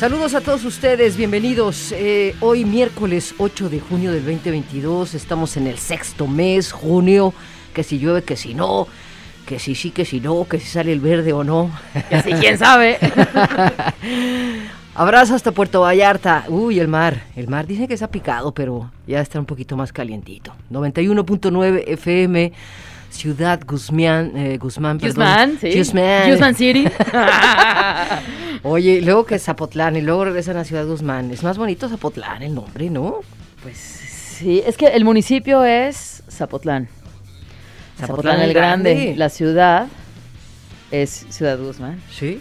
Saludos a todos ustedes, bienvenidos. Eh, hoy miércoles 8 de junio del 2022, estamos en el sexto mes, junio, que si llueve, que si no, que si sí, que si no, que si sale el verde o no. Que si quién sabe. Abrazo hasta Puerto Vallarta. Uy, el mar. El mar dicen que está picado, pero ya está un poquito más calientito. 91.9 FM. Ciudad Guzmán, eh, Guzmán. Guzmán, sí. Guzmán. Guzmán City. Oye, luego que Zapotlán y luego regresan a Ciudad Guzmán. Es más bonito Zapotlán el nombre, ¿no? Pues sí, es que el municipio es Zapotlán. Zapotlán, el Grande. La ciudad es Ciudad Guzmán. Sí.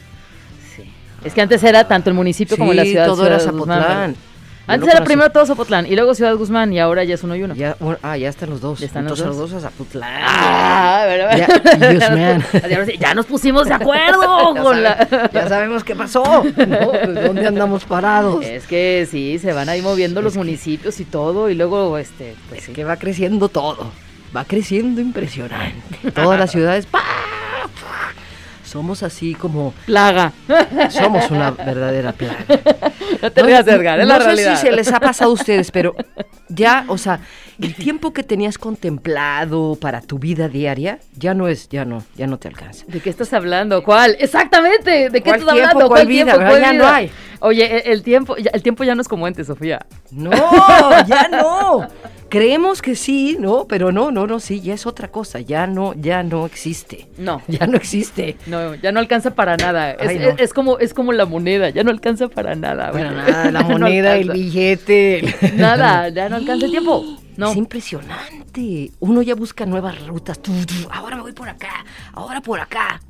Sí. Es que antes era tanto el municipio como la ciudad. todo Ciudad era Zapotlán. Antes era primero todo Zapotlán y luego Ciudad Guzmán y ahora ya es uno y uno. Ya, ah, ya están los dos. Ya están los dos. los dos a Zapotlán. Ah, ¿verdad? Ya, Guzmán. Ya nos- ya nos pusimos de acuerdo Ya, con sabe- la... ya sabemos qué pasó. ¿no? Pues, ¿Dónde andamos parados? Es que sí, se van ahí moviendo los municipios y todo y luego, este, pues Es sí. que va creciendo todo. Va creciendo impresionante. Todas las ciudades. ¡pa! Somos así como. Plaga. Somos una verdadera plaga. No te rías, Edgar, es no la sé realidad. si se les ha pasado a ustedes, pero ya, o sea, el tiempo que tenías contemplado para tu vida diaria, ya no es, ya no, ya no te alcanza. ¿De qué estás hablando? ¿Cuál? Exactamente, ¿de qué ¿Cuál estás tiempo? hablando? ¿Cuál vida? tiempo? ¿Cuál Ya no hay. Oye, el, el tiempo, el tiempo ya no es como antes, Sofía. No, ya no. Creemos que sí, ¿no? Pero no, no, no, sí, ya es otra cosa. Ya no, ya no existe. No. Ya no existe. No, ya no alcanza para nada. Es, no. es- es como, es como la moneda, ya no alcanza para nada. Bueno, nada, la no moneda, el billete. Nada, ya no alcanza el tiempo. No. Es impresionante. Uno ya busca nuevas rutas. Ahora me voy por acá, ahora por acá.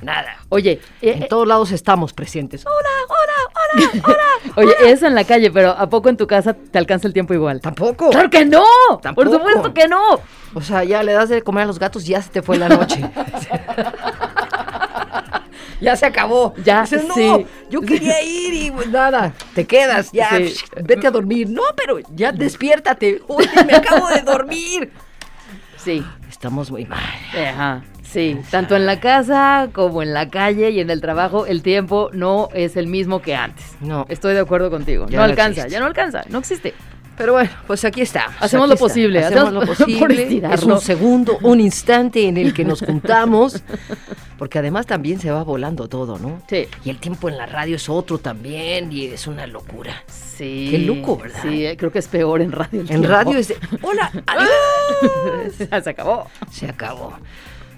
Nada. Oye, eh, En eh, todos lados estamos presentes. Hola, hola, oye, eso en la calle, pero ¿a poco en tu casa te alcanza el tiempo igual? Tampoco. ¡Claro que no! Tampoco. ¡Por supuesto que no! O sea, ya le das de comer a los gatos, ya se te fue la noche. ya se acabó. Ya, Dices, no, sí. yo quería ir y pues, nada, te quedas, ya, Sí. psh, vete a dormir. No, pero ya despiértate. Oye, me acabo de dormir. Sí. Estamos muy mal. Ajá, sí, tanto en la casa como en la calle y en el trabajo, el tiempo no es el mismo que antes. No. Estoy de acuerdo contigo. Ya no, no alcanza, existe. ya no alcanza, no existe. Pero bueno, pues aquí está. Hacemos lo posible, Hacemos, hacemos lo posible. es un segundo, un instante en el que nos juntamos. Porque además también se va volando todo, ¿no? Sí. Y el tiempo en la radio es otro también y es una locura. Sí. Qué loco, ¿verdad? Sí, eh, creo que es peor en radio. el En tiempo. radio es de, hola, adiós. Se acabó. Se acabó.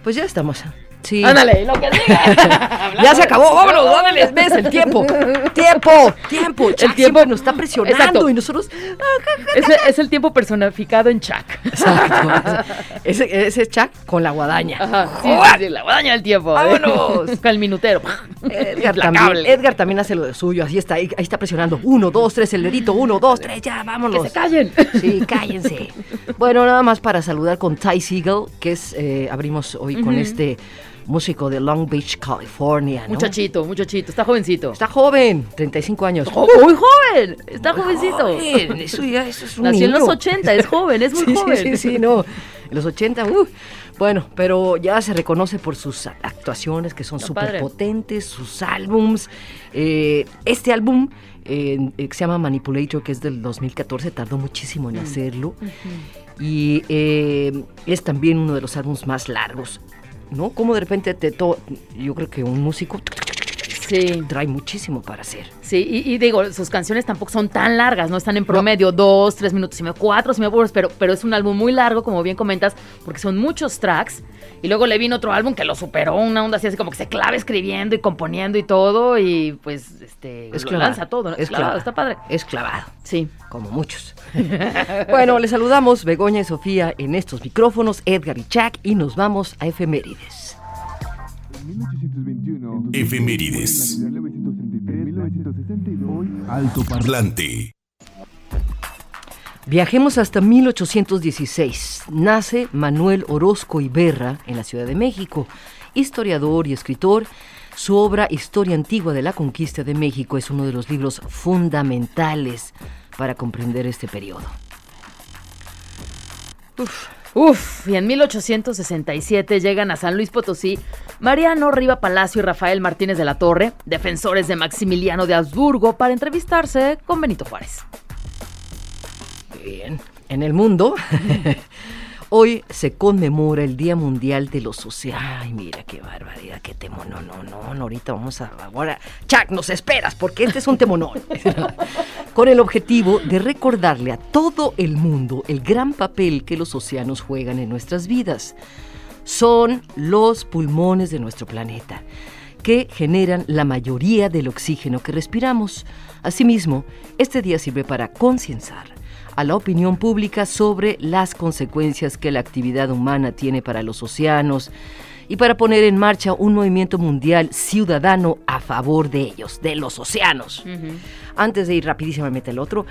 Pues ya estamos. Sí. Ándale, lo que diga. Ya se acabó, vámonos, vámonos, ves el tiempo. Tiempo, tiempo. Chuck tiempo- nos está presionando Exacto. y nosotros. Es, es el tiempo personificado en Chuck. Exacto. Ese, ese Chuck con la guadaña. Ajá, sí, sí, sí, la guadaña del tiempo. Vámonos. Con el minutero. Edgar también. Edgar también hace lo de suyo, así está, ahí, ahí está presionando. Uno, dos, tres, el dedito, uno, dos, tres, ya, vámonos. Que se callen. Sí, cállense. Bueno, nada más para saludar con Ty Siegel, que es, eh, abrimos hoy con este músico de Long Beach, California, ¿no? Muchachito, muchachito, está jovencito. Está joven, 35 años. Jo- muy joven, está jovencito. Joven, eso ya, eso es un Nació en los 80, es joven, es muy sí, joven. Sí, sí, sí, no. En los 80, uh, bueno, pero ya se reconoce por sus actuaciones que son súper potentes, sus álbums. Eh, este álbum eh, eh, que se llama Manipulator, que es del 2014, tardó muchísimo en hacerlo. Y eh, es también uno de los álbumes más largos. ¿No? Como de repente te to yo creo que un músico Sí, trae muchísimo para hacer. sí, y, y digo, sus canciones tampoco son tan largas, no están en promedio dos, tres minutos y medio, cuatro, si me apuras, pero, pero es un álbum muy largo, como bien comentas, porque son muchos tracks. Y luego le vino otro álbum que lo superó, una onda así, así como que se clava escribiendo y componiendo y todo, y pues este Es lo lanza todo, ¿no? es clavado, clavado. está padre. Es clavado. Sí. como muchos. bueno, les saludamos Begoña y Sofía en estos micrófonos, Edgar y Chuck, y nos vamos a efemérides. Efemérides. Alto parlante. Viajemos hasta 1816. Nace Manuel Orozco Iberra en la Ciudad de México, historiador y escritor. Su obra Historia Antigua de la Conquista de México es uno de los libros fundamentales para comprender este periodo. Uf. Uf, y en 1867 llegan a San Luis Potosí Mariano Riva Palacio y Rafael Martínez de la Torre, defensores de Maximiliano de Habsburgo, para entrevistarse con Benito Juárez. Bien, en el mundo Hoy se conmemora el Día Mundial de los Océanos. Ay, mira qué barbaridad, qué temón. No, no, no, ahorita vamos a. Ahora, Chuck, nos esperas, porque este es un temonón. Con el objetivo de recordarle a todo el mundo el gran papel que los océanos juegan en nuestras vidas. Son los pulmones de nuestro planeta que generan la mayoría del oxígeno que respiramos. Asimismo, este día sirve para concienciar a la opinión pública sobre las consecuencias que la actividad humana tiene para los océanos y para poner en marcha un movimiento mundial ciudadano a favor de ellos, de los océanos. Antes de ir rapidísimamente al otro,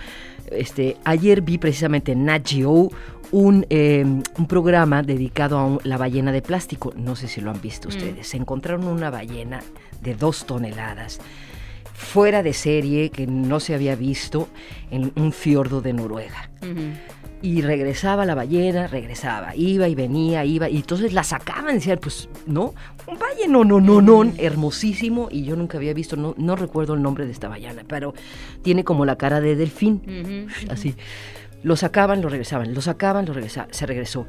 este, ayer vi precisamente en Nat Geo un, eh, un programa dedicado a la ballena de plástico. No sé si lo han visto mm. ustedes. Se encontraron una ballena de dos toneladas fuera de serie que no se había visto en un fiordo de Noruega. Y regresaba la ballena, regresaba, iba y venía, iba, y entonces la sacaban, decían, pues, ¿no? Un valle, no, no, no, no, hermosísimo, y yo nunca había visto, no, no recuerdo el nombre de esta ballena, pero tiene como la cara de delfín, así. Lo sacaban, lo regresaban, lo sacaban, lo regresaban, se regresó.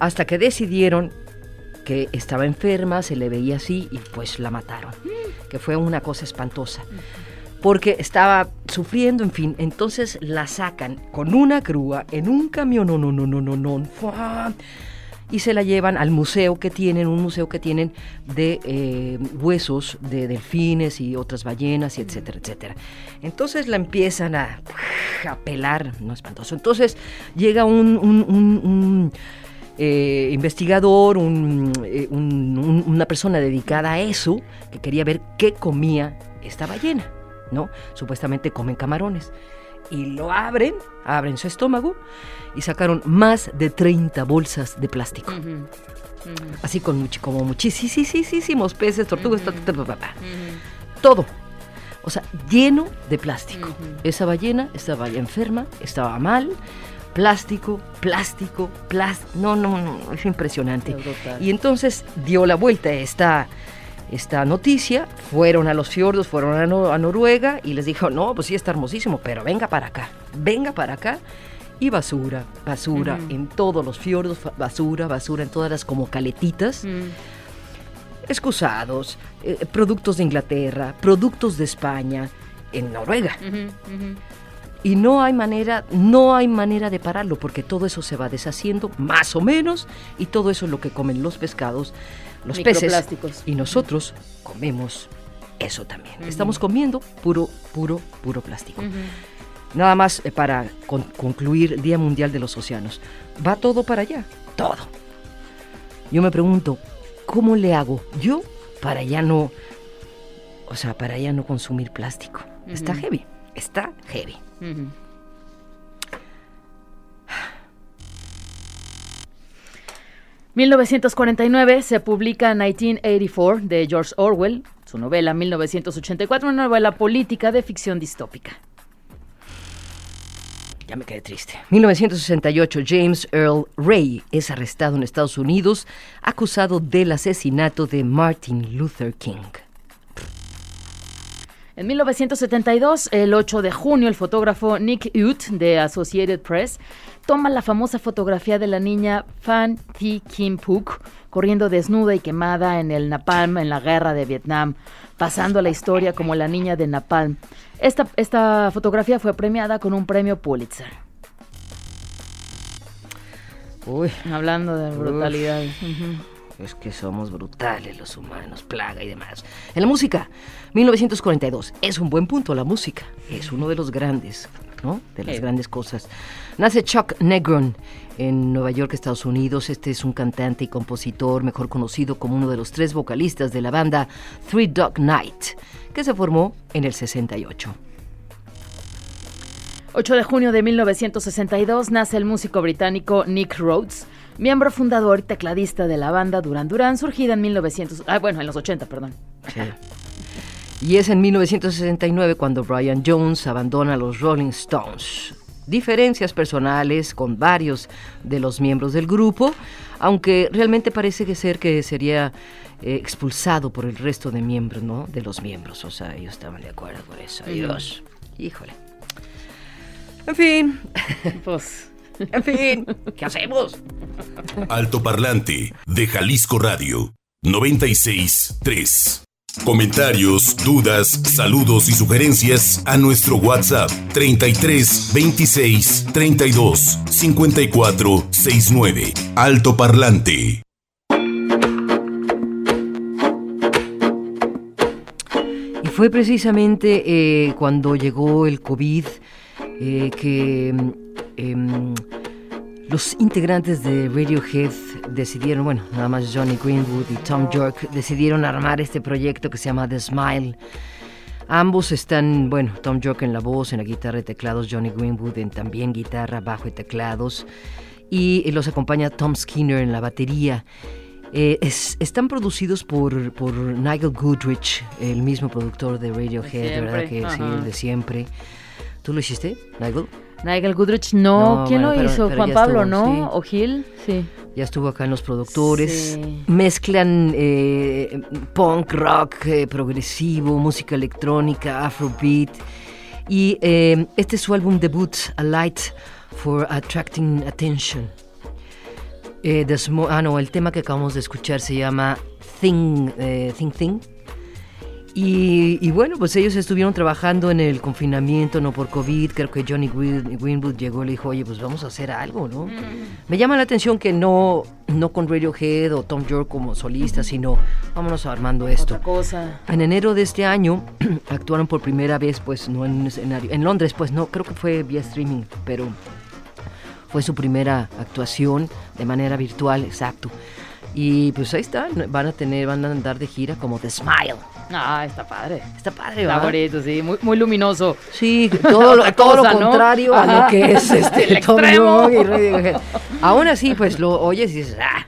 Hasta que decidieron que estaba enferma, se le veía así y pues la mataron, que fue una cosa espantosa, porque estaba sufriendo, en fin, entonces la sacan con una grúa en un camión, no, no, no, no, no, no, y se la llevan al museo que tienen, un museo que tienen de eh, huesos de delfines y otras ballenas, y etcétera, etcétera. Entonces la empiezan a, a pelar, no espantoso. Entonces llega un eh, investigador, eh, una persona dedicada a eso, que quería ver qué comía esta ballena, ¿no? Supuestamente comen camarones. Y lo abren, abren su estómago y sacaron más de 30 bolsas de plástico. Así con como muchísimos peces, tortugas, todo. O sea, lleno de plástico. Esa ballena estaba enferma, estaba mal, plástico, plástico, plástico. No, no, no, es impresionante. y entonces dio la vuelta esta, esta noticia, fueron a los fiordos, fueron a, Noruega y les dijo, no, pues sí está hermosísimo, pero venga para acá, venga para acá. Y basura, basura en todos los fiordos, basura, basura en todas las como caletitas. Mm. Excusados, eh, productos de Inglaterra, productos de España, en Noruega. Y no hay manera, no hay manera de pararlo porque todo eso se va deshaciendo, más o menos, y todo eso es lo que comen los pescados, los peces. Y nosotros comemos eso también. Estamos comiendo puro, puro, puro plástico. Nada más eh, para concluir el Día Mundial de los Océanos. Va todo para allá, todo. Yo me pregunto, ¿cómo le hago yo para ya no, o sea, para ya no consumir plástico? Está heavy, está heavy. 1949 se publica 1984 de George Orwell, su novela 1984, una novela política de ficción distópica. Ya me quedé triste. 1968, James Earl Ray es arrestado en Estados Unidos acusado del asesinato de Martin Luther King. En 1972, el 8 de junio, el fotógrafo Nick Ut de Associated Press toma la famosa fotografía de la niña Fan Thi Kim Phuc corriendo desnuda y quemada en el Napalm en la guerra de Vietnam, pasando a la historia como la niña de Napalm. Esta, esta fotografía fue premiada con un premio Pulitzer. Uy. Hablando de brutalidad. Es que somos brutales los humanos, plaga y demás. En la música, 1942. Es un buen punto la música. Es uno de los grandes, ¿no? De las grandes cosas. Nace Chuck Negron en Nueva York, Estados Unidos. Este es un cantante y compositor, mejor conocido como uno de los tres vocalistas de la banda Three Dog Night, que se formó en el 68. 8 de junio de 1962 nace el músico británico Nick Rhodes, miembro fundador y tecladista de la banda Duran Duran, surgida en 1900, ah, bueno, en los 80, perdón. Y es en 1969 cuando Brian Jones abandona los Rolling Stones. Diferencias personales con varios de los miembros del grupo, aunque realmente parece que ser que sería eh, expulsado por el resto de miembros, ¿no? De los miembros, o sea, ellos estaban de acuerdo con eso. Dios, híjole. En fin. Pues. En fin, ¿qué hacemos? Alto Parlante de Jalisco Radio 96.3. Comentarios, dudas, saludos y sugerencias a nuestro WhatsApp 33 26 32 54 69. Alto Parlante. Y fue precisamente eh, cuando llegó el COVID eh, que em, los integrantes de Radiohead decidieron, bueno, nada más Johnny Greenwood y Tom York decidieron armar este proyecto que se llama The Smile. Ambos están, bueno, Tom York en la voz, en la guitarra y teclados, Johnny Greenwood en también guitarra, bajo y teclados, y los acompaña Tom Skinner en la batería. Eh, es- están producidos por, por Nigel Goodrich, el mismo productor de Radiohead, siempre, ¿verdad? Que sí, ajá. el de siempre. ¿Tú lo hiciste, Nigel? Nigel Goodrich, no. No, ¿Quién bueno, lo pero- hizo? pero Juan Pablo, estuvo, ¿no? sí. ¿O Gil? Sí. Ya estuvo acá en los productores. Sí. Mezclan eh, punk, rock, eh, progresivo, música electrónica, afrobeat. Y eh, este es su álbum debut, A Light for Attracting Attention. Ah, no, el tema que acabamos de escuchar se llama Thing, Thing Thing. Y, y bueno, pues ellos estuvieron trabajando en el confinamiento, no por COVID. Creo que Johnny Greenwood llegó y le dijo, oye, pues vamos a hacer algo, ¿no? Me llama la atención que no, no con Radiohead o Tom York como solista, sino vámonos armando esto. Otra cosa. En enero de este año actuaron por primera vez, pues no en un escenario, en Londres, pues no, creo que fue vía streaming, pero fue su primera actuación de manera virtual, exacto. Y pues ahí están, van a tener, van a andar de gira como The Smile. Ah, está padre. Está padre, Está ¿verdad? bonito, sí. Muy, muy luminoso. Sí, todo lo, todo lo contrario a lo que es este El Tom. York y Radiohead. Aún así, pues lo oyes y dices, ah,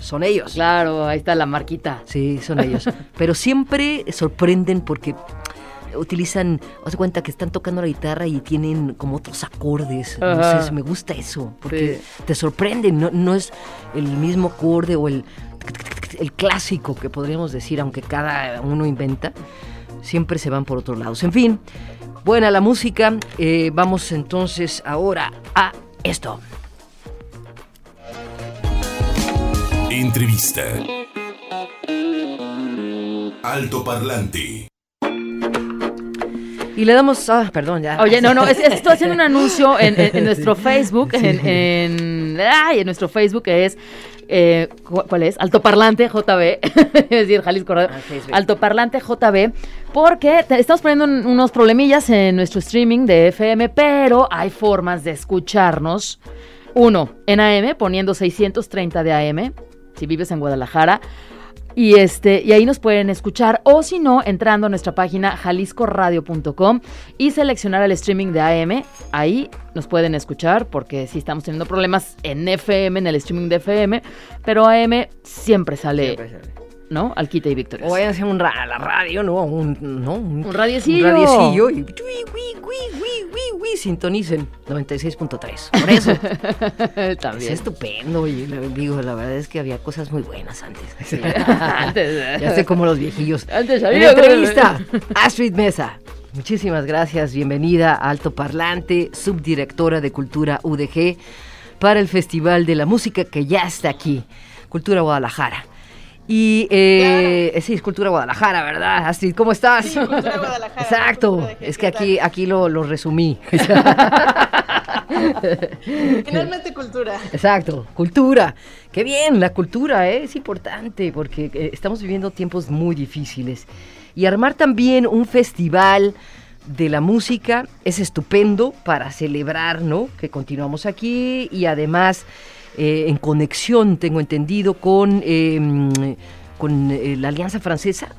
son ellos. Claro, ahí está la marquita. Sí, son ellos. Pero siempre sorprenden porque utilizan, haz de cuenta que están tocando la guitarra y tienen como otros acordes. Sé, me gusta eso, porque Sí. te sorprenden, no, no es el mismo acorde o el, el clásico que podríamos decir, aunque cada uno inventa, siempre se van por otros lados. En fin, buena la música, eh, vamos entonces ahora a esto. Entrevista. Alto Parlante. Y le damos, ah, perdón, ya. Oye, no, no, es, es- estoy haciendo un anuncio en, en- en nuestro Facebook, en, en, ay, en nuestro Facebook que es, eh, cu- ¿cuál es? Altoparlante JB, es decir, Jalisco Radio, Ah. Altoparlante JB, porque te- estamos poniendo un- unos problemillas en nuestro streaming de FM, pero hay formas de escucharnos. Uno, en AM, poniendo 630 de AM, si vives en Guadalajara. Y este, y ahí nos pueden escuchar, o si no, entrando a nuestra página jaliscoradio.com y seleccionar el streaming de AM. Ahí nos pueden escuchar, porque sí estamos teniendo problemas en FM, en el streaming de FM, pero AM siempre sale, Siempre sale. ¿No? Al quita y victorias. O vayan a hacer un a la radio, ¿no? Un, ¿no? Un radiecillo. Un radiecillo y sintonicen 96.3. Por eso. Es También. estupendo. Y le digo, la verdad es que había cosas muy buenas antes. Antes, ya sé como los viejillos. Antes En había- entrevista, Astrid Mesa. Muchísimas gracias. Bienvenida a Alto Parlante, subdirectora de Cultura UDG para el Festival de la Música que ya está aquí, Cultura Guadalajara. Y eh, sí, es Cultura Guadalajara, ¿verdad? Astrid, ¿cómo estás? Sí, Cultura Guadalajara, Exacto, es que ¿qué aquí, aquí lo, lo resumí. Finalmente cultura. Exacto, cultura. Qué bien, la cultura ¿eh? es importante porque eh, estamos viviendo tiempos muy difíciles. Y armar también un festival de la música es estupendo para celebrar, ¿no? Que continuamos aquí y además eh, en conexión, tengo entendido, con, eh, con eh, la Alianza Francesa.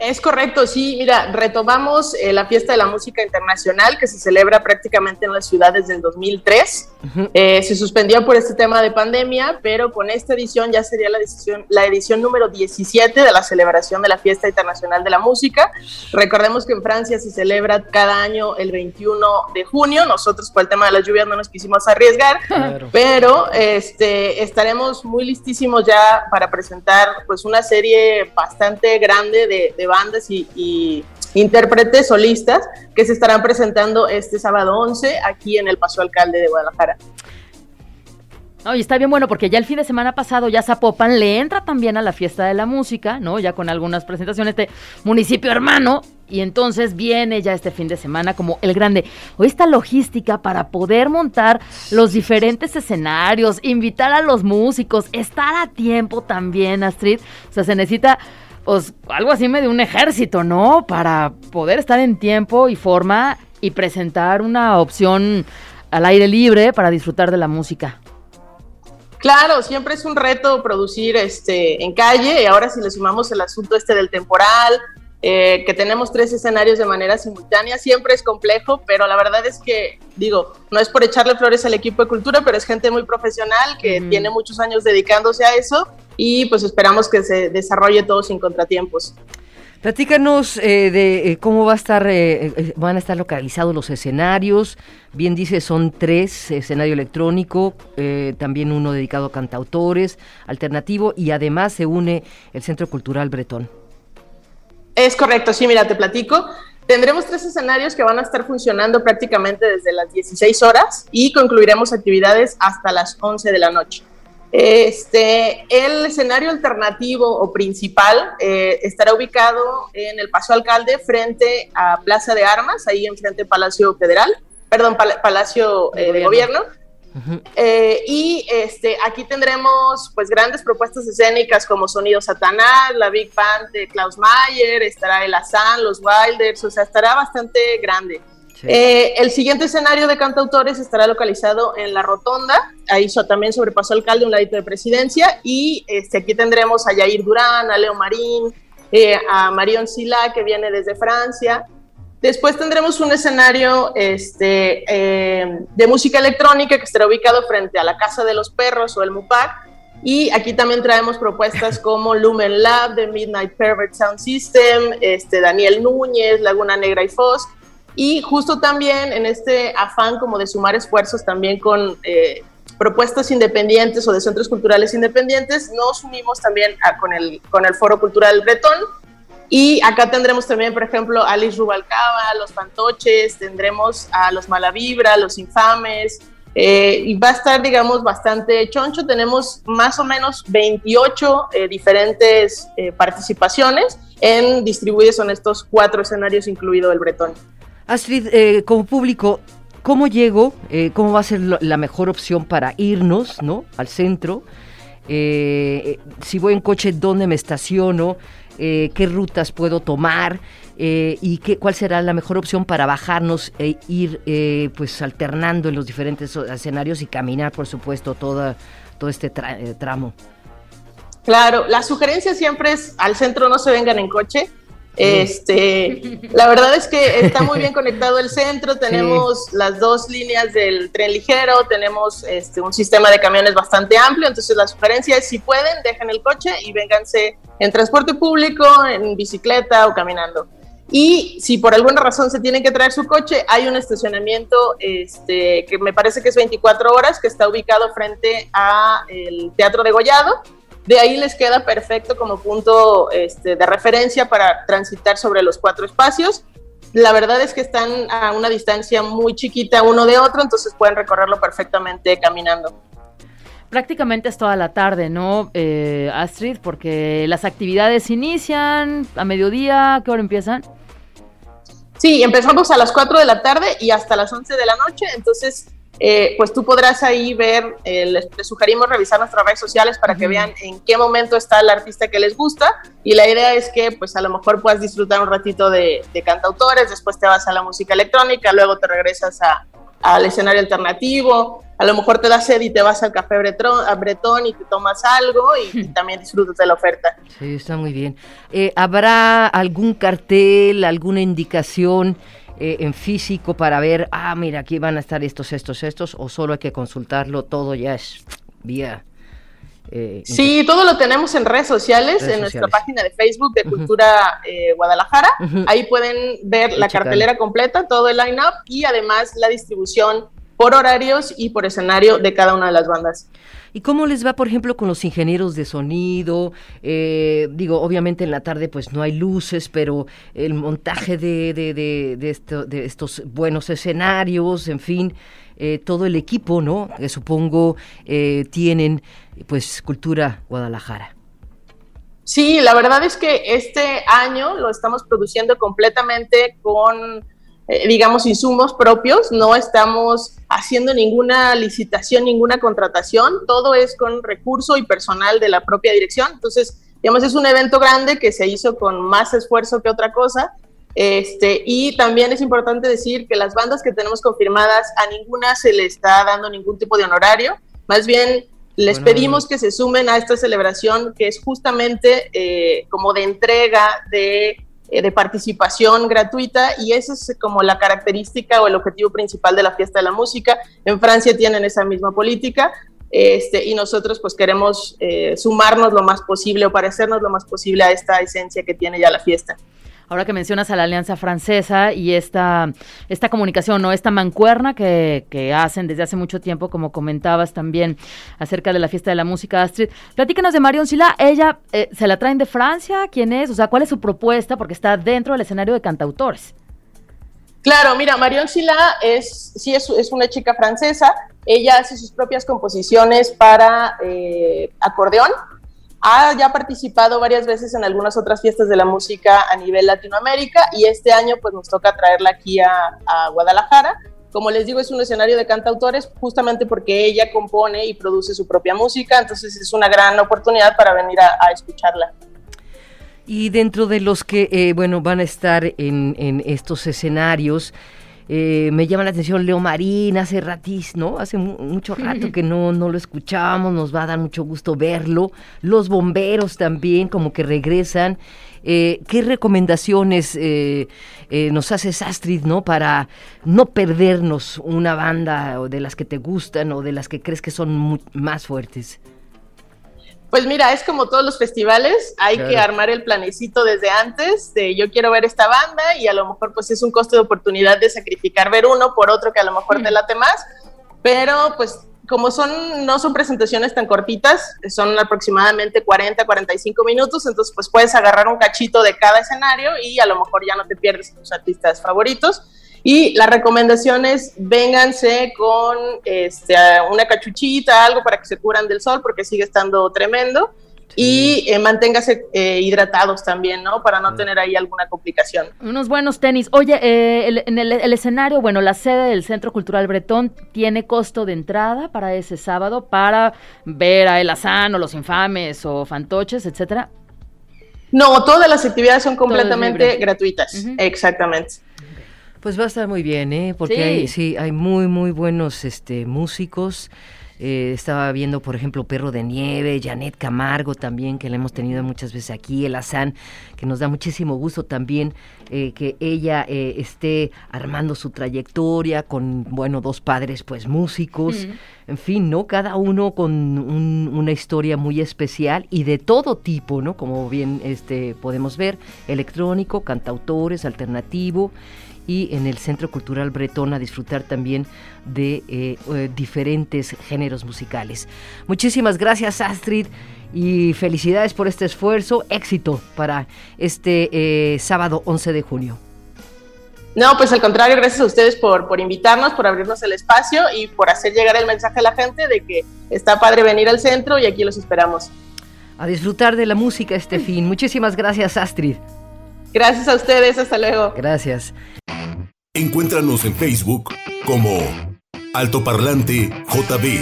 Es correcto, sí. Mira, retomamos eh, la fiesta de la música internacional que se celebra prácticamente en la ciudad desde el 2003. Eh, se suspendió por este tema de pandemia, pero con esta edición ya sería la, edición, la edición número 17 de la celebración de la fiesta internacional de la música. Recordemos que en Francia se celebra cada año el 21 de junio. Nosotros por el tema de las lluvias no nos quisimos arriesgar, pero este, estaremos muy listísimos ya para presentar pues una serie bastante grande de, de bandas y, intérpretes solistas que se estarán presentando este sábado 11 aquí en el Paso Alcalde de Guadalajara. y está bien bueno porque ya el fin de semana pasado ya Zapopan le entra también a la fiesta de la música, ¿no? Ya con algunas presentaciones de municipio hermano y entonces viene ya este fin de semana como el grande. O esta logística para poder montar los diferentes escenarios, invitar a los músicos, estar a tiempo también, Astrid. O sea, se necesita pues algo así medio un ejército, ¿no? Para poder estar en tiempo y forma y presentar una opción al aire libre para disfrutar de la música. Claro, siempre es un reto producir este en calle y ahora si le sumamos el asunto este del temporal, eh, que tenemos tres escenarios de manera simultánea, siempre es complejo, pero la verdad es que, digo, no es por echarle flores al equipo de cultura, pero es gente muy profesional que tiene muchos años dedicándose a eso y pues esperamos que se desarrolle todo sin contratiempos. Platícanos eh, de eh, cómo va a estar, eh, van a estar localizados los escenarios. Bien dice, son tres, escenario electrónico, también uno dedicado a cantautores, alternativo, y además se une el Centro Cultural Bretón. Es correcto, sí, mira, te platico. Tendremos tres escenarios que van a estar funcionando prácticamente desde las 16 horas y concluiremos actividades hasta las 11 de la noche. Este, el escenario alternativo o principal eh, estará ubicado en el Paso Alcalde frente a Plaza de Armas, ahí enfrente Palacio Federal, perdón, Palacio de eh, Gobierno. Eh, y este, aquí tendremos pues grandes propuestas escénicas como Sonido Satanás, la Big Band de Klaus Mayer, estará el Azan, los Wilders, o sea, estará bastante grande. Eh, el siguiente escenario de cantautores estará localizado en la Rotonda, ahí también sobrepasó alcalde un ladito de presidencia, y este, aquí tendremos a Yair Durán, a Leo Marín, eh, a Marion Sila, que viene desde Francia. Después tendremos un escenario este, eh, de música electrónica que estará ubicado frente a la Casa de los Perros o el MUPAC. Y aquí también traemos propuestas como Lumen Lab de Midnight Pervert Sound System, este, Daniel Núñez, Laguna Negra y Foz y justo también en este afán como de sumar esfuerzos también con eh, propuestas independientes o de centros culturales independientes, nos unimos también con, el, con el Foro Cultural Bretón. Y acá tendremos también, por ejemplo, Alice Rubalcaba, Los Fantoches, tendremos a Los Malavibra, Los Infames, eh, y va a estar, digamos, bastante choncho. Tenemos más o menos 28 eh, diferentes participaciones en distribuidos en estos cuatro escenarios, incluido el Bretón. Astrid, eh, como público, ¿cómo llego? Eh, ¿Cómo va a ser la mejor opción para irnos ¿no? al centro? Eh, si voy en coche, ¿dónde me estaciono? ¿Qué rutas puedo tomar? ¿Y qué, cuál será la mejor opción para bajarnos e ir pues alternando en los diferentes escenarios y caminar, por supuesto, todo este tramo? Claro, la sugerencia siempre es al centro no se vengan en coche este, la verdad es que está muy bien conectado el centro, tenemos las dos líneas del tren ligero, tenemos este, un sistema de camiones bastante amplio, entonces la sugerencia es si pueden, dejen el coche y vénganse en transporte público, en bicicleta o caminando. Y si por alguna razón se tienen que traer su coche, hay un estacionamiento este, que me parece que es 24 horas, que está ubicado frente al Teatro de Gollado de ahí les queda perfecto como punto este, de referencia para transitar sobre los cuatro espacios. La verdad es que están a una distancia muy chiquita uno de otro, entonces pueden recorrerlo perfectamente caminando. Prácticamente es toda la tarde, ¿no, eh, Astrid? Porque las actividades inician a mediodía, ¿qué hora empiezan? Sí, empezamos a las 4 de la tarde y hasta las 11 de la noche, entonces eh, pues tú podrás ahí ver, eh, les, sugerimos revisar nuestras redes sociales para que vean en qué momento está el artista que les gusta y la idea es que pues a lo mejor puedas disfrutar un ratito de, cantautores, después te vas a la música electrónica, luego te regresas a, al escenario alternativo, a lo mejor te da sed y te vas al café bretón, a bretón y te tomas algo y, también disfrutas de la oferta. Sí, está muy bien. Eh, ¿Habrá algún cartel, alguna indicación eh, en físico para ver, ah, mira, aquí van a estar estos, estos, estos, o solo hay que consultarlo, todo ya es vía eh, sí, todo lo tenemos en redes sociales, en nuestra página de Facebook de Cultura Guadalajara. Ahí pueden ver la cartelera completa, todo el line-up y además la distribución por horarios y por escenario de cada una de las bandas. ¿Y cómo les va, por ejemplo, con los ingenieros de sonido? Eh, digo, obviamente en la tarde pues no hay luces, pero el montaje de, de, de, estos buenos escenarios, en fin, eh, todo el equipo, ¿no? Que supongo eh, tienen pues Cultura Guadalajara. Sí, la verdad es que este año lo estamos produciendo completamente con eh, digamos, insumos propios, no estamos haciendo ninguna licitación, ninguna contratación, todo es con recurso y personal de la propia dirección. Entonces, digamos, es un evento grande que se hizo con más esfuerzo que otra cosa. Este, y también es importante decir que las bandas que tenemos confirmadas, a ninguna se le está dando ningún tipo de honorario, más bien les pedimos que se sumen a esta celebración que es justamente eh, como de entrega de de participación gratuita y esa es como la característica o el objetivo principal de la fiesta de la música. En Francia tienen esa misma política este, y nosotros pues queremos eh, sumarnos lo más posible o parecernos lo más posible a esta esencia que tiene ya la fiesta. Ahora que mencionas a la Alianza Francesa y esta, esta comunicación o esta mancuerna que, hacen desde hace mucho tiempo, como comentabas también acerca de la fiesta de la música, Astrid, platícanos de Marion Sila. Ella eh, se la traen de Francia, ¿quién es? O sea, ¿cuál es su propuesta? Porque está dentro del escenario de cantautores. Claro, mira, Marion Sila es, sí es, es, una chica francesa. Ella hace sus propias composiciones para eh, acordeón ha ya participado varias veces en algunas otras fiestas de la música a nivel Latinoamérica y este año pues nos toca traerla aquí a, Guadalajara. Como les digo, es un escenario de cantautores justamente porque ella compone y produce su propia música, entonces es una gran oportunidad para venir a, escucharla. Y dentro de los que, eh, bueno, van a estar en, en estos escenarios, eh, me llama la atención Leo Marín, hace ratis, ¿no? Hace mucho rato que no, no lo escuchamos, nos va a dar mucho gusto verlo. Los bomberos también, como que regresan. Eh, ¿Qué recomendaciones eh, nos haces, Astrid, ¿no? Para no perdernos una banda de las que te gustan o de las que crees que son más fuertes. Pues mira, es como todos los festivales, hay que armar el planecito desde antes, de yo quiero ver esta banda y a lo mejor pues es un costo de oportunidad de sacrificar ver uno por otro que a lo mejor te late más, pero pues como son no son presentaciones tan cortitas, son aproximadamente 40, 45 minutos, entonces pues puedes agarrar un cachito de cada escenario y a lo mejor ya no te pierdes tus artistas favoritos. Y las recomendaciones, vénganse con este, una cachuchita, algo para que se curan del sol, porque sigue estando tremendo. Y eh, manténgase eh, hidratados también, ¿no? Para no tener ahí alguna complicación. Unos buenos tenis. Oye, eh, en el, escenario, bueno, la sede del Centro Cultural Bretón tiene costo de entrada para ese sábado para ver a El Azán o Los Infames o Fantoches, etcétera. No, todas las actividades son completamente gratuitas. Exactamente. Pues va a estar muy bien, ¿eh? Porque sí. hay, sí, hay muy, muy buenos este, músicos. Eh, estaba viendo, por ejemplo, Perro de Nieve, Janet Camargo también, que la hemos tenido muchas veces aquí, El Azán, que nos da muchísimo gusto también eh, que ella eh, esté armando su trayectoria con, bueno, dos padres pues músicos, en fin, ¿no? Cada uno con una historia muy especial y de todo tipo, ¿no? Como bien este, podemos ver, electrónico, cantautores, alternativo y en el Centro Cultural Bretón a disfrutar también de eh, eh, diferentes géneros musicales. Muchísimas gracias Astrid y felicidades por este esfuerzo, éxito para este eh, sábado 11 de junio. No, pues al contrario, gracias a ustedes por, por invitarnos, por abrirnos el espacio y por hacer llegar el mensaje a la gente de que está padre venir al centro y aquí los esperamos. A disfrutar de la música este fin. Muchísimas gracias, Astrid. Gracias a ustedes, hasta luego. Gracias. Encuéntranos en Facebook como Altoparlante JB.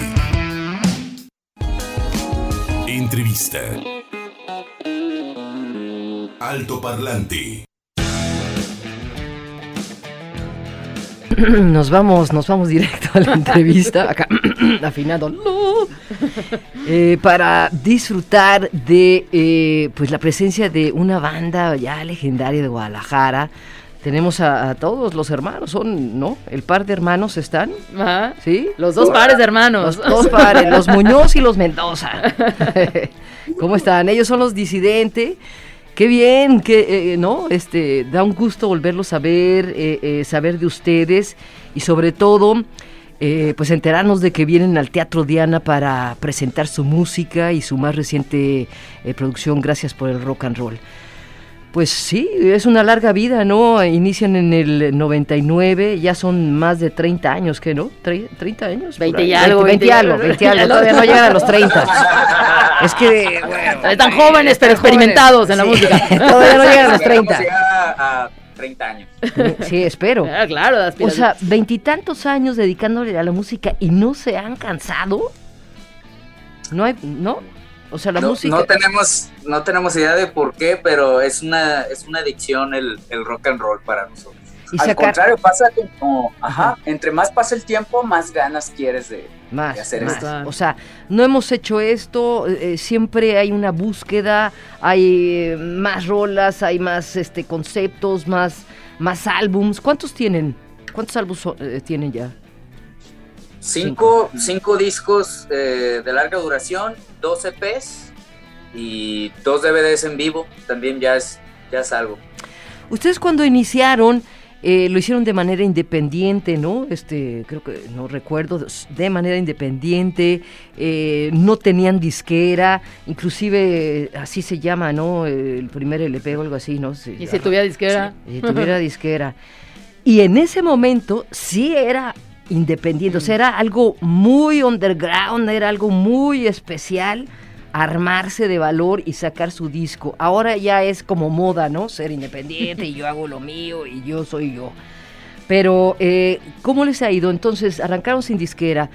Entrevista. Altoparlante. nos vamos, nos vamos directo a la entrevista, acá afinado, eh, para disfrutar de eh, pues la presencia de una banda ya legendaria de Guadalajara. Tenemos a, todos los hermanos, son, ¿no? El par de hermanos están, ¿sí? Los dos pares de hermanos. Los dos pares, los Muñoz y los Mendoza. ¿Cómo están? Ellos son los disidentes. Qué bien, que, eh, ¿no? Este, da un gusto volverlos a ver, eh, eh, saber de ustedes y sobre todo, pues enterarnos de que vienen al Teatro Diana para presentar su música y su más reciente producción, Gracias por el Rock and Roll. Pues sí, es una larga vida, ¿no? Inician en el 99, ya son más de 30 años, ¿qué no? ¿30 años? 20 y algo. 20, y algo, 20 y algo, todavía no llegan a los 30. Es que, bueno. Están jóvenes, pero experimentados en la música. todavía no llegan a los 30. a 30 años. Sí, espero. Ah, claro, O sea, veintitantos años dedicándole a la música y no se han cansado. No hay, ¿no? O sea, la música. No tenemos, no tenemos idea de por qué, pero es una, es una adicción el, rock and roll para nosotros. Al contrario, pasa como, ajá, entre más pasa el tiempo, más ganas quieres de, hacer esto. O sea, no hemos hecho esto, eh, siempre hay una búsqueda, hay eh, más rolas, hay más este conceptos, más, más álbums. ¿Cuántos tienen? ¿Cuántos álbumes eh, tienen ya? Cinco, cinco discos de larga duración dos EPs y dos DVDs en vivo, también ya es, ya es algo. Ustedes cuando iniciaron, eh, lo hicieron de manera independiente, ¿no? Este, creo que no recuerdo, de manera independiente, eh, no tenían disquera, inclusive así se llama, ¿no? El primer LP o algo así, ¿no? y si tuviera disquera. si tuviera disquera. Y en ese momento sí era independiente, o sea, era algo muy underground, era algo muy especial armarse de valor y sacar su disco. Ahora ya es como moda, ¿no? Ser independiente y yo hago lo mío y yo soy yo. Pero, eh, ¿cómo les ha ido? Entonces, arrancaron sin disquera,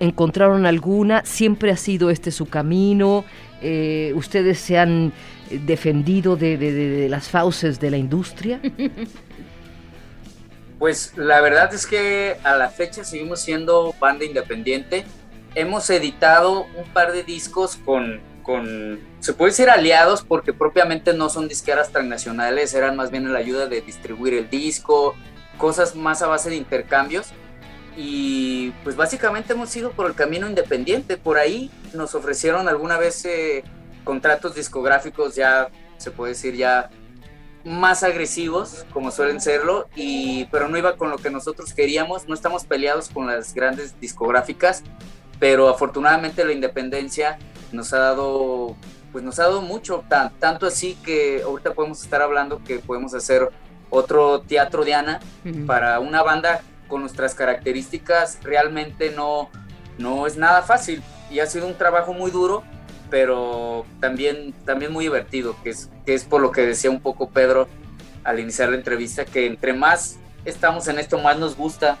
encontraron alguna, siempre ha sido este su camino, eh, ustedes se han defendido de, de las fauces de la industria. Pues la verdad es que a la fecha seguimos siendo banda independiente. Hemos editado un par de discos con, con, se puede decir aliados porque propiamente no son disqueras transnacionales, eran más bien la ayuda de distribuir el disco, cosas más a base de intercambios. Y pues básicamente hemos ido por el camino independiente. Por ahí nos ofrecieron alguna vez eh, contratos discográficos ya, se puede decir ya más agresivos, como suelen serlo, y, pero no iba con lo que nosotros queríamos. No estamos peleados con las grandes discográficas, pero afortunadamente la independencia nos ha dado, pues nos ha dado mucho, tanto así que ahorita podemos estar hablando que podemos hacer otro teatro Diana para una banda con nuestras características. Realmente no, no es nada fácil y ha sido un trabajo muy duro pero también, también muy divertido, que es, que es por lo que decía un poco Pedro al iniciar la entrevista, que entre más estamos en esto, más nos gusta.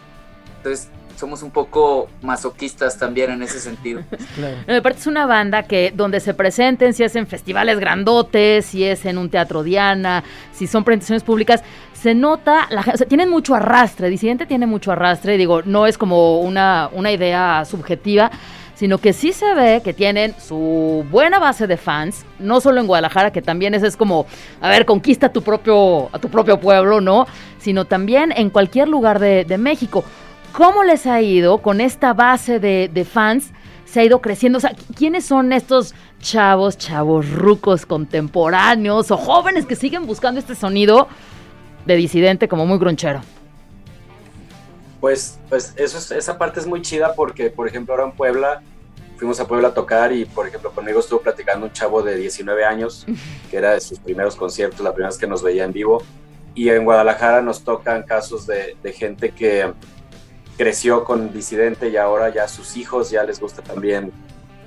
Entonces, somos un poco masoquistas también en ese sentido. Claro. Aparte es una banda que donde se presenten, si es en festivales grandotes, si es en un teatro Diana, si son presentaciones públicas, se nota, la, o sea, tienen mucho arrastre, Disidente tiene mucho arrastre, digo, no es como una, una idea subjetiva, sino que sí se ve que tienen su buena base de fans, no solo en Guadalajara, que también ese es como, a ver, conquista tu propio, a tu propio pueblo, ¿no? Sino también en cualquier lugar de, México. ¿Cómo les ha ido con esta base de, fans? Se ha ido creciendo. O sea, ¿quiénes son estos chavos, chavos rucos contemporáneos o jóvenes que siguen buscando este sonido de disidente como muy gronchero? Pues, pues eso esa parte es muy chida porque, por ejemplo, ahora en Puebla, fuimos a Puebla a tocar y, por ejemplo, conmigo estuvo platicando un chavo de 19 años, que era de sus primeros conciertos, la primera vez que nos veía en vivo. Y en Guadalajara nos tocan casos de, gente que creció con disidente y ahora ya sus hijos ya les gusta también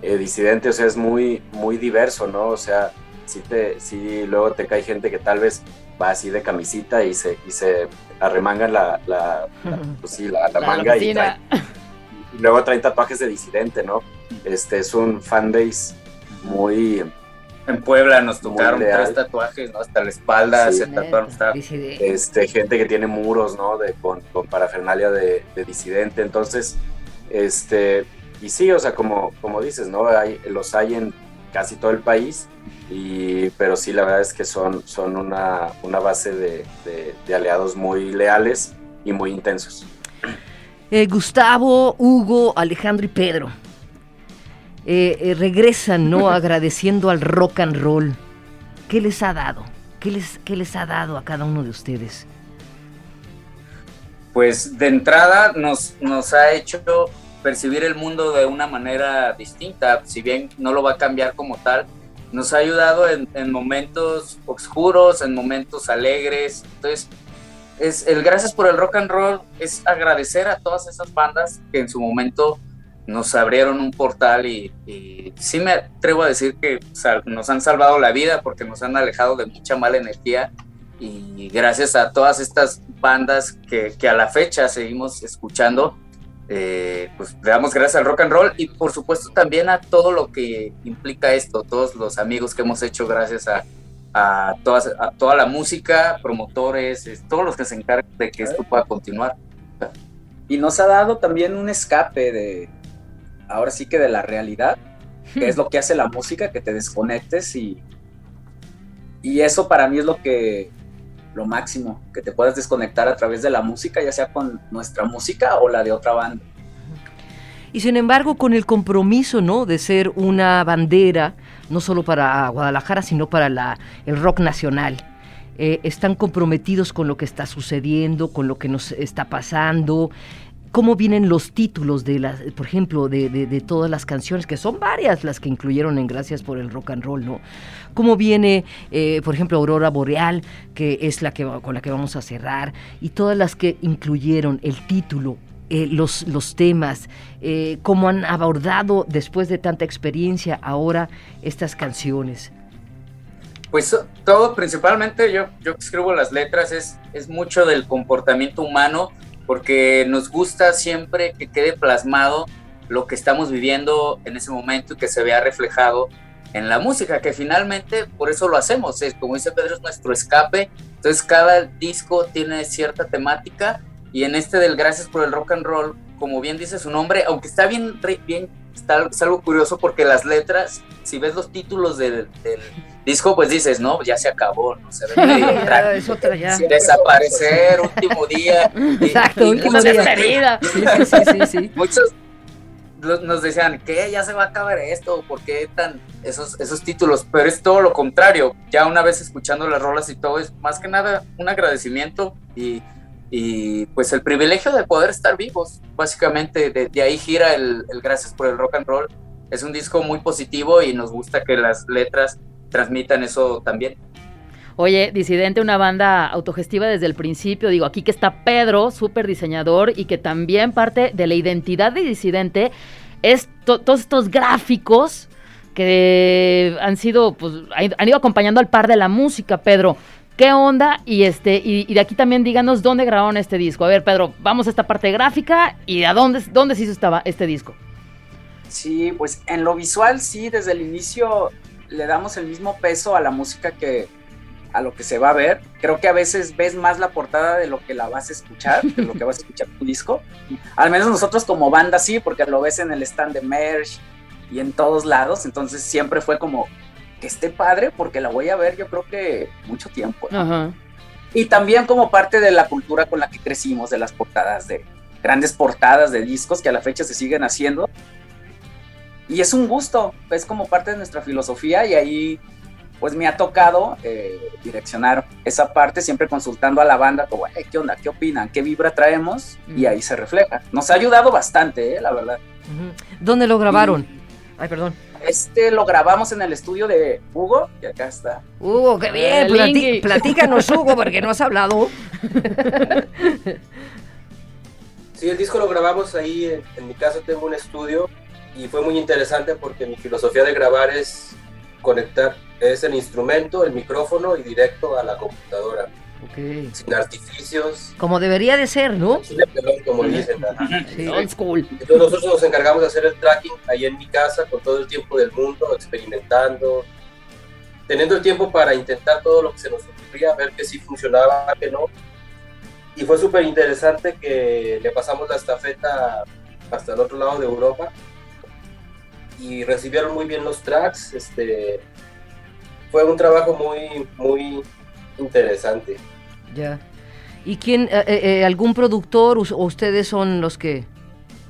eh, disidente, o sea, es muy, muy diverso, ¿no? O sea, sí, te, sí luego te cae gente que tal vez va así de camisita y se, y se arremangan la, la, pues sí, la, manga y, luego traen tatuajes de disidente, ¿no? Este es un fanbase muy, En Puebla nos tocaron tres tatuajes, ¿no? Hasta la espalda se tatuaron. Este, gente que tiene muros, ¿no? De, con, parafernalia de, disidente. Entonces, este, y sí, o sea, como, como dices, ¿no? Hay, los hay en casi todo el país, y, pero sí, la verdad es que son, son una, una base de, de, aliados muy leales y muy intensos. Eh, Gustavo, Hugo, Alejandro y Pedro eh, eh, regresan, ¿no? Agradeciendo al rock and roll. ¿Qué les ha dado? ¿Qué les, ¿Qué les ha dado a cada uno de ustedes? Pues de entrada nos, nos ha hecho percibir el mundo de una manera distinta, si bien no lo va a cambiar como tal, nos ha ayudado en, momentos oscuros, en momentos alegres. Entonces, es el gracias por el rock and roll es agradecer a todas esas bandas que en su momento nos abrieron un portal y, sí me atrevo a decir que nos han salvado la vida porque nos han alejado de mucha mala energía y gracias a todas estas bandas que a la fecha seguimos escuchando, eh, pues le damos gracias al rock and roll y por supuesto también a todo lo que implica esto, todos los amigos que hemos hecho gracias a, a, todas, a toda la música, promotores, todos los que se encargan de que esto pueda continuar. Y nos ha dado también un escape de, ahora sí que de la realidad, que es lo que hace la música, que te desconectes y, y eso para mí es lo que lo máximo, que te puedas desconectar a través de la música, ya sea con nuestra música o la de otra banda. Y sin embargo, con el compromiso, ¿no? De ser una bandera, no solo para Guadalajara, sino para la, el rock nacional. Eh, están comprometidos con lo que está sucediendo, con lo que nos está pasando, cómo vienen los títulos de las, por ejemplo, de, todas las canciones, que son varias las que incluyeron en Gracias por el Rock and Roll, ¿no? Cómo viene, eh, por ejemplo, Aurora Boreal, que es la que con la que vamos a cerrar, y todas las que incluyeron el título. Eh, los, los temas, eh, cómo han abordado después de tanta experiencia ahora estas canciones. Pues todo, principalmente yo, yo escribo las letras, es, es mucho del comportamiento humano, porque nos gusta siempre que quede plasmado lo que estamos viviendo en ese momento y que se vea reflejado en la música, que finalmente por eso lo hacemos, es, como dice Pedro, es nuestro escape, entonces cada disco tiene cierta temática y en este del Gracias por el Rock and Roll, como bien dice su nombre, aunque está bien, bien está, es algo curioso porque las letras, si ves los títulos del, disco, pues dices, no, ya se acabó, no se ve es otra ya. Desaparecer, último día. Exacto, último día. Sí, sí, sí, sí, Muchos nos decían, ¿qué? Ya se va a acabar esto, ¿por qué tan esos, esos títulos? Pero es todo lo contrario. Ya una vez escuchando las rolas y todo, es más que nada un agradecimiento y, y pues el privilegio de poder estar vivos. Básicamente, de, ahí gira el, el Gracias por el Rock and Roll. Es un disco muy positivo y nos gusta que las letras transmitan eso también. Oye, Disidente, una banda autogestiva desde el principio. Digo, aquí que está Pedro, súper diseñador, y que también parte de la identidad de Disidente es todos estos gráficos que han sido, pues, han ido acompañando al par de la música, Pedro. ¿Qué onda? Y este, y, de aquí también díganos dónde grabaron este disco. A ver, Pedro, vamos a esta parte gráfica y a dónde, dónde se hizo este disco. Sí, pues en lo visual sí, desde el inicio le damos el mismo peso a la música que a lo que se va a ver. Creo que a veces ves más la portada de lo que la vas a escuchar, de lo que vas a escuchar tu disco. Al menos nosotros como banda sí, porque lo ves en el stand de Merch y en todos lados. Entonces siempre fue como que esté padre porque la voy a ver yo creo que mucho tiempo. Y también como parte de la cultura con la que crecimos, de las portadas, de grandes portadas de discos que a la fecha se siguen haciendo y es un gusto, es como parte de nuestra filosofía y ahí pues me ha tocado eh, direccionar esa parte siempre consultando a la banda, como, ¿qué onda? ¿Qué opinan? ¿Qué vibra traemos? Y ahí se refleja. Nos ha ayudado bastante, eh, la verdad. ¿Dónde lo grabaron? Ay, perdón. Este lo grabamos en el estudio de Hugo, y acá está. Hugo, qué bien. platícanos, Hugo, porque no has hablado. Sí, el disco lo grabamos ahí. en mi casa tengo un estudio y fue muy interesante porque mi filosofía de grabar es conectar, es el instrumento, el micrófono y directo a la computadora. Okay. Sin artificios. Como debería de ser, ¿no? Sin pelón, como dicen. sí. Old school. Entonces nosotros nos encargamos de hacer el tracking ahí en mi casa con todo el tiempo del mundo, experimentando. teniendo el tiempo para intentar todo lo que se nos ocurría, ver que sí funcionaba, que no. Y fue súper interesante que le pasamos la estafeta hasta el otro lado de Europa y recibieron muy bien los tracks. Este, fue un trabajo muy, muy interesante. Ya. ¿Y quién, eh, eh, eh, algún productor o ustedes son los que,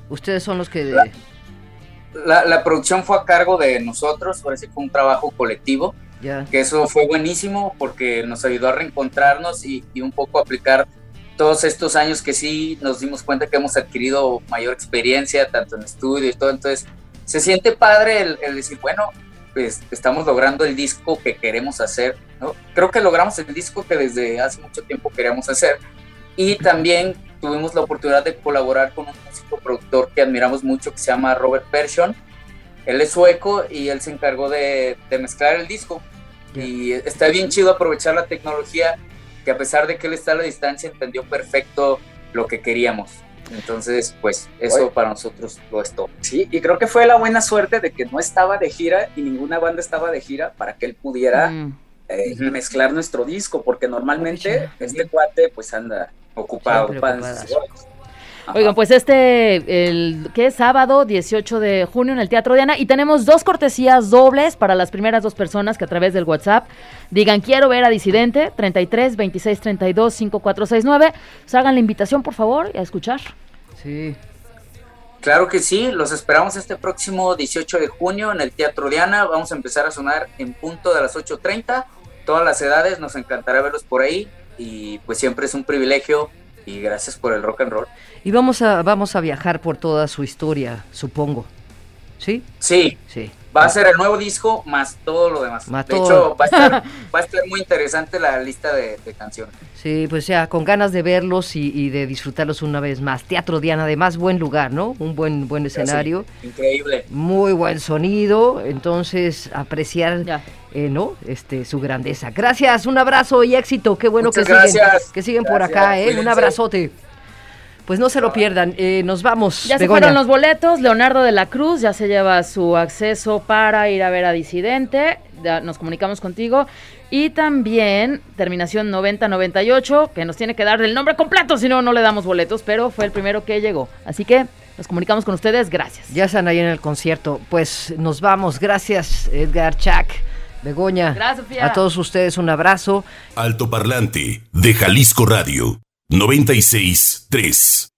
ustedes son los que... La, la, producción fue a cargo de nosotros, parece que fue un trabajo colectivo, ya. que eso fue buenísimo porque nos ayudó a reencontrarnos y, y, un poco aplicar todos estos años que sí nos dimos cuenta que hemos adquirido mayor experiencia, tanto en estudio y todo, entonces se siente padre el, el decir, bueno, pues estamos logrando el disco que queremos hacer, ¿no? Creo que logramos el disco que desde hace mucho tiempo queríamos hacer y también tuvimos la oportunidad de colaborar con un músico productor que admiramos mucho que se llama Robert Persson. Él es sueco y él se encargó de, de mezclar el disco. Y está bien chido aprovechar la tecnología que a pesar de que él está a la distancia entendió perfecto lo que queríamos. Entonces, pues eso Oye. para nosotros lo es todo. Sí, y creo que fue la buena suerte de que no estaba de gira y ninguna banda estaba de gira para que él pudiera mm. eh, uh -huh. mezclar nuestro disco, porque normalmente este cuate pues anda ocupado. Oigan, pues este, el que es sábado 18 de junio en el Teatro Diana y tenemos dos cortesías dobles para las primeras dos personas que a través del WhatsApp digan quiero ver a Disidente 33 26 32 5469. Pues hagan la invitación por favor y a escuchar. Sí. Claro que sí, los esperamos este próximo 18 de junio en el Teatro Diana. Vamos a empezar a sonar en punto de las 8.30. Todas las edades, nos encantará verlos por ahí y pues siempre es un privilegio gracias por el rock and roll. Y vamos a, vamos a viajar por toda su historia, supongo. ¿Sí? Sí. Sí. Va a ser el nuevo disco más todo lo demás. Más de todo. hecho, va a, estar, va a estar muy interesante la lista de, de canciones. Sí, pues ya, con ganas de verlos y, y, de disfrutarlos una vez más. Teatro Diana, además, buen lugar, ¿no? Un buen, buen escenario. Sí, increíble. Muy buen sonido. Entonces, apreciar, eh, ¿no? Este, su grandeza. Gracias, un abrazo y éxito. Qué bueno Muchas que gracias. siguen, que siguen por acá, ¿eh? Cuídense. Un abrazote. Pues no se lo pierdan. Eh, nos vamos. Ya se fueron los boletos. Leonardo de la Cruz ya se lleva su acceso para ir a ver a Disidente. Ya nos comunicamos contigo. Y también terminación 9098, que nos tiene que dar el nombre completo, si no, no le damos boletos, pero fue el primero que llegó. Así que nos comunicamos con ustedes. Gracias. Ya están ahí en el concierto. Pues nos vamos. Gracias, Edgar Chac. Begoña. Gracias, Sofía. A todos ustedes un abrazo. Alto Parlante de Jalisco Radio 96 3.